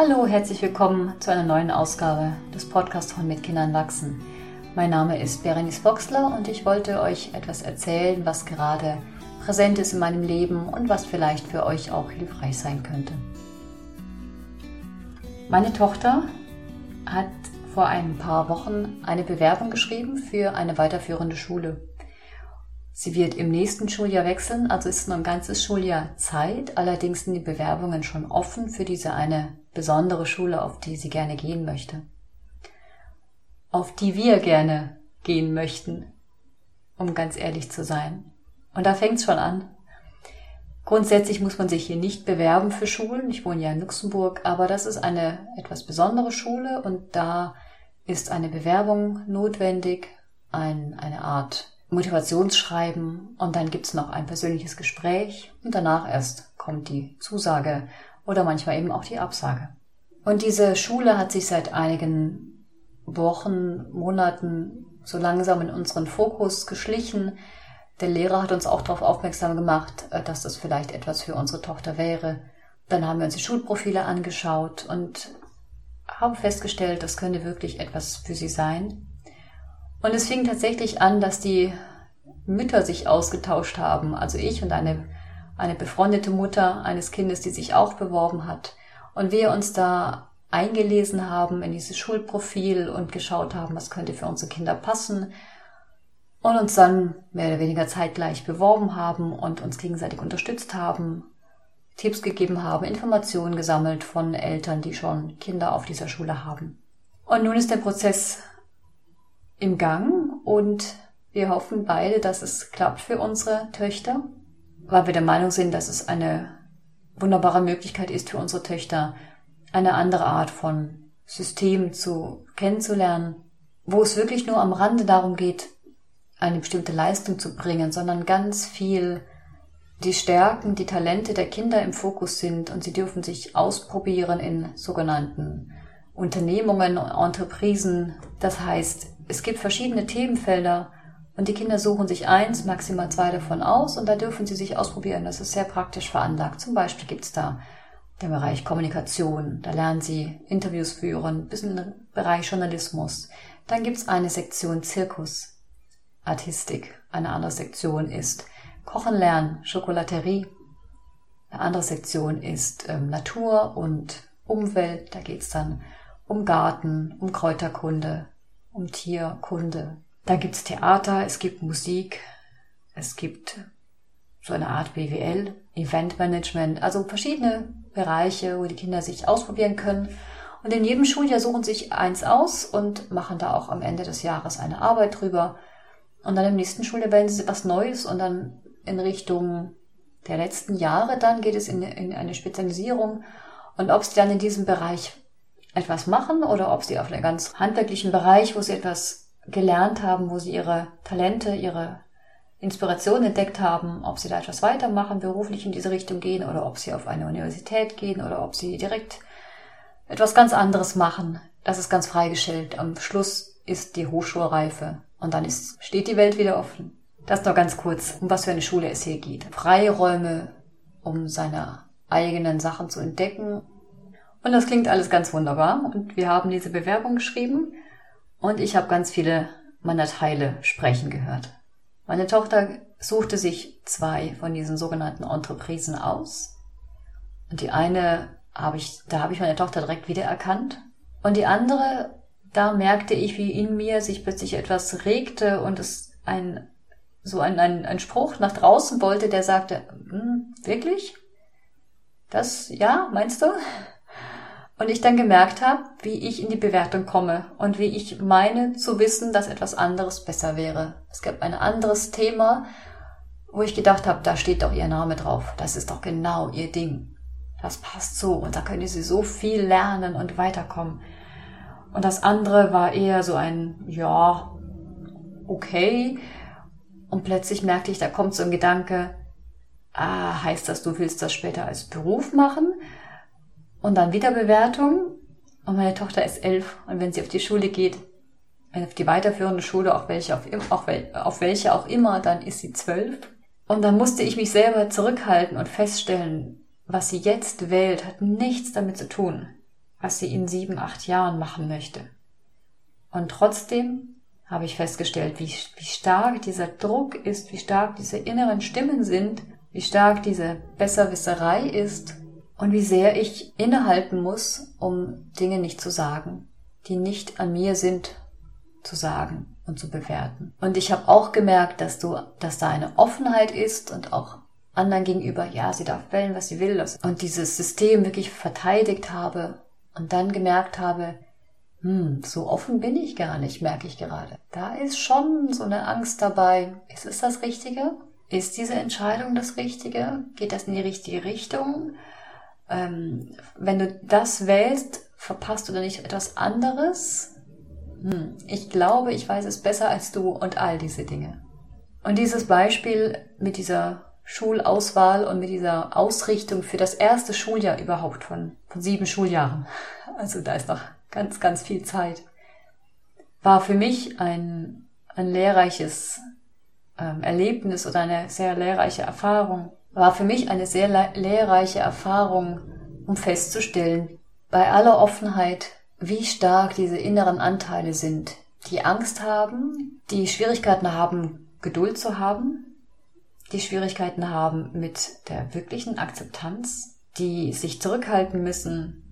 Hallo, herzlich willkommen zu einer neuen Ausgabe des Podcasts von Mit Kindern wachsen. Mein Name ist Berenice Boxler und ich wollte euch etwas erzählen, was gerade präsent ist in meinem Leben und was vielleicht für euch auch hilfreich sein könnte. Meine Tochter hat vor ein paar Wochen eine Bewerbung geschrieben für eine weiterführende Schule. Sie wird im nächsten Schuljahr wechseln, also ist noch ein ganzes Schuljahr Zeit. Allerdings sind die Bewerbungen schon offen für diese eine besondere Schule, auf die sie gerne gehen möchte. Auf die wir gerne gehen möchten, um ganz ehrlich zu sein. Und da fängt es schon an. Grundsätzlich muss man sich hier nicht bewerben für Schulen. Ich wohne ja in Luxemburg, aber das ist eine etwas besondere Schule und da ist eine Bewerbung notwendig, ein, eine Art Motivationsschreiben und dann gibt's noch ein persönliches Gespräch und danach erst kommt die Zusage oder manchmal eben auch die Absage. Und diese Schule hat sich seit einigen Wochen, Monaten so langsam in unseren Fokus geschlichen. Der Lehrer hat uns auch darauf aufmerksam gemacht, äh, dass das vielleicht etwas für unsere Tochter wäre. Dann haben wir uns die Schulprofile angeschaut und haben festgestellt, das könnte wirklich etwas für sie sein. Und es fing tatsächlich an, dass die Mütter sich ausgetauscht haben. Also ich und eine, eine befreundete Mutter eines Kindes, die sich auch beworben hat. Und wir uns da eingelesen haben in dieses Schulprofil und geschaut haben, was könnte für unsere Kinder passen. Und uns dann mehr oder weniger zeitgleich beworben haben und uns gegenseitig unterstützt haben, Tipps gegeben haben, Informationen gesammelt von Eltern, die schon Kinder auf dieser Schule haben. Und nun ist der Prozess im Gang und wir hoffen beide, dass es klappt für unsere Töchter, weil wir der Meinung sind, dass es eine wunderbare Möglichkeit ist für unsere Töchter, eine andere Art von System zu kennenzulernen, wo es wirklich nur am Rande darum geht, eine bestimmte Leistung zu bringen, sondern ganz viel die Stärken, die Talente der Kinder im Fokus sind und sie dürfen sich ausprobieren in sogenannten Unternehmungen, Entreprisen. Das heißt, es gibt verschiedene Themenfelder und die Kinder suchen sich eins, maximal zwei davon aus und da dürfen sie sich ausprobieren. Das ist sehr praktisch veranlagt. Zum Beispiel gibt's da den Bereich Kommunikation, da lernen sie Interviews führen, bis in den Bereich Journalismus. Dann gibt's eine Sektion Zirkus, Artistik. Eine andere Sektion ist Kochen lernen, Schokolaterie. Eine andere Sektion ist ähm, Natur und Umwelt. Da geht's dann um Garten, um Kräuterkunde, um Tierkunde. Dann gibt's Theater, es gibt Musik, es gibt so eine Art BWL, Eventmanagement, also verschiedene Bereiche, wo die Kinder sich ausprobieren können. Und in jedem Schuljahr suchen sich eins aus und machen da auch am Ende des Jahres eine Arbeit drüber. Und dann im nächsten Schuljahr wählen sie was Neues und dann in Richtung der letzten Jahre dann geht es in, in eine Spezialisierung. Und ob sie dann in diesem Bereich etwas machen oder ob sie auf einem ganz handwerklichen Bereich, wo sie etwas gelernt haben, wo sie ihre Talente, ihre Inspiration entdeckt haben, ob sie da etwas weitermachen, beruflich in diese Richtung gehen oder ob sie auf eine Universität gehen oder ob sie direkt etwas ganz anderes machen. Das ist ganz freigestellt. Am Schluss ist die Hochschulreife und dann ist, steht die Welt wieder offen. Das noch ganz kurz, um was für eine Schule es hier geht. Freiräume, um seine eigenen Sachen zu entdecken und das klingt alles ganz wunderbar. Und wir haben diese Bewerbung geschrieben und ich habe ganz viele meiner Teile sprechen gehört. Meine Tochter suchte sich zwei von diesen sogenannten Entreprisen aus. Und die eine habe ich, da habe ich meine Tochter direkt wiedererkannt. Und die andere, da merkte ich, wie in mir sich plötzlich etwas regte und es ein, so ein, ein, ein Spruch nach draußen wollte, der sagte, hm, wirklich? Das, ja, meinst du? Und ich dann gemerkt habe, wie ich in die Bewertung komme und wie ich meine zu wissen, dass etwas anderes besser wäre. Es gab ein anderes Thema, wo ich gedacht habe, da steht doch ihr Name drauf. Das ist doch genau ihr Ding. Das passt so und da könnte sie so viel lernen und weiterkommen. Und das andere war eher so ein, ja, okay. Und plötzlich merkte ich, da kommt so ein Gedanke, ah, heißt das, du willst das später als Beruf machen? Und dann wieder Bewertung. Und meine Tochter ist elf. Und wenn sie auf die Schule geht, auf die weiterführende Schule, auf welche, auf, auch, auf welche auch immer, dann ist sie zwölf. Und dann musste ich mich selber zurückhalten und feststellen, was sie jetzt wählt, hat nichts damit zu tun, was sie in sieben, acht Jahren machen möchte. Und trotzdem habe ich festgestellt, wie, wie stark dieser Druck ist, wie stark diese inneren Stimmen sind, wie stark diese Besserwisserei ist und wie sehr ich innehalten muss, um Dinge nicht zu sagen, die nicht an mir sind, zu sagen und zu bewerten. Und ich habe auch gemerkt, dass du, dass da eine Offenheit ist und auch anderen gegenüber, ja, sie darf wählen, was sie will, und dieses System wirklich verteidigt habe und dann gemerkt habe, hm, so offen bin ich gar nicht, merke ich gerade. Da ist schon so eine Angst dabei. Ist es das Richtige? Ist diese Entscheidung das Richtige? Geht das in die richtige Richtung? Ähm, wenn du das wählst, verpasst du dann nicht etwas anderes? Hm, ich glaube, ich weiß es besser als du und all diese Dinge. Und dieses Beispiel mit dieser Schulauswahl und mit dieser Ausrichtung für das erste Schuljahr überhaupt von, von sieben Schuljahren, also da ist noch ganz, ganz viel Zeit, war für mich ein, ein lehrreiches ähm, Erlebnis oder eine sehr lehrreiche Erfahrung, war für mich eine sehr lehrreiche Erfahrung, um festzustellen, bei aller Offenheit, wie stark diese inneren Anteile sind, die Angst haben, die Schwierigkeiten haben, Geduld zu haben, die Schwierigkeiten haben mit der wirklichen Akzeptanz, die sich zurückhalten müssen,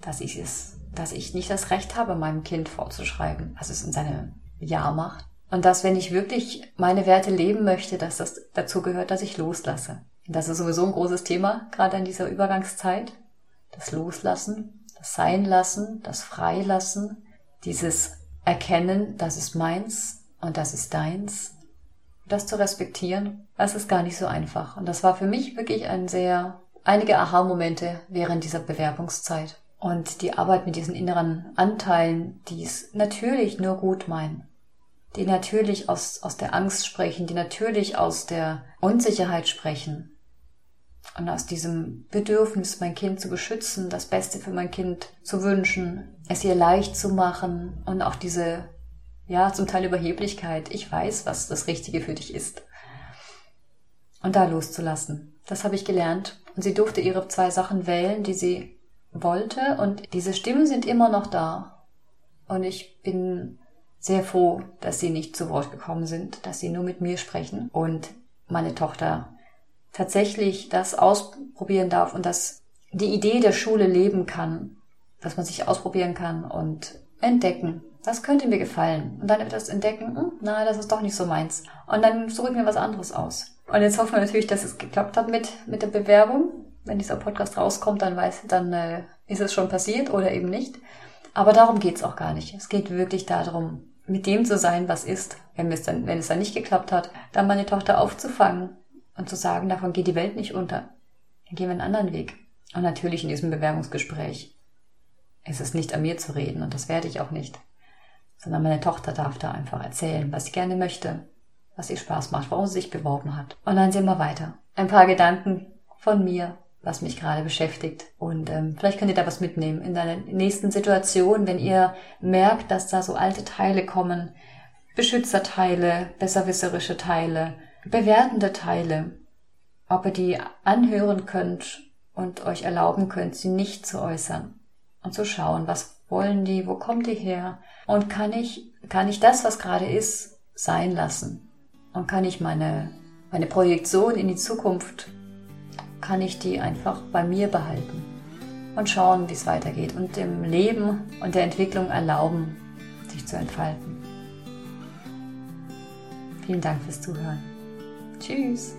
dass ich es, dass ich nicht das Recht habe, meinem Kind vorzuschreiben, was es in seinem Jahr macht. Und dass, wenn ich wirklich meine Werte leben möchte, dass das dazu gehört, dass ich loslasse. Das ist sowieso ein großes Thema, gerade in dieser Übergangszeit. Das Loslassen, das Sein lassen, das Freilassen, dieses Erkennen, das ist meins und das ist deins das zu respektieren, das ist gar nicht so einfach. Und das war für mich wirklich ein sehr, einige Aha-Momente während dieser Bewerbungszeit. Und die Arbeit mit diesen inneren Anteilen, die es natürlich nur gut meinen, die natürlich aus, aus der Angst sprechen, die natürlich aus der Unsicherheit sprechen und aus diesem Bedürfnis, mein Kind zu beschützen, das Beste für mein Kind zu wünschen, es ihr leicht zu machen und auch diese ja, zum Teil Überheblichkeit. Ich weiß, was das Richtige für dich ist. Und da loszulassen. Das habe ich gelernt. Und sie durfte ihre zwei Sachen wählen, die sie wollte. Und diese Stimmen sind immer noch da. Und ich bin sehr froh, dass sie nicht zu Wort gekommen sind, dass sie nur mit mir sprechen und meine Tochter tatsächlich das ausprobieren darf und dass die Idee der Schule leben kann, dass man sich ausprobieren kann und entdecken, das könnte mir gefallen. Und dann etwas entdecken, hm, na, das ist doch nicht so meins. Und dann suche ich mir was anderes aus. Und jetzt hoffen wir natürlich, dass es geklappt hat mit, mit der Bewerbung. Wenn dieser Podcast rauskommt, dann weiß, dann äh, ist es schon passiert oder eben nicht. Aber darum geht's auch gar nicht. Es geht wirklich darum, mit dem zu sein, was ist. Wenn es dann, wenn es dann nicht geklappt hat, dann meine Tochter aufzufangen und zu sagen, davon geht die Welt nicht unter. Dann gehen wir einen anderen Weg. Und natürlich in diesem Bewerbungsgespräch ist es nicht an mir zu reden und das werde ich auch nicht sondern meine Tochter darf da einfach erzählen, was sie gerne möchte, was ihr Spaß macht, warum sie sich beworben hat. Und dann sehen wir weiter. Ein paar Gedanken von mir, was mich gerade beschäftigt. Und ähm, vielleicht könnt ihr da was mitnehmen in deiner nächsten Situation, wenn ihr merkt, dass da so alte Teile kommen, Beschützerteile, besserwisserische Teile, bewertende Teile, ob ihr die anhören könnt und euch erlauben könnt, sie nicht zu äußern und zu schauen, was wollen die, wo kommt die her? Und kann ich, kann ich das, was gerade ist, sein lassen? Und kann ich meine, meine Projektion in die Zukunft, kann ich die einfach bei mir behalten? Und schauen, wie es weitergeht und dem Leben und der Entwicklung erlauben, sich zu entfalten. Vielen Dank fürs Zuhören. Tschüss.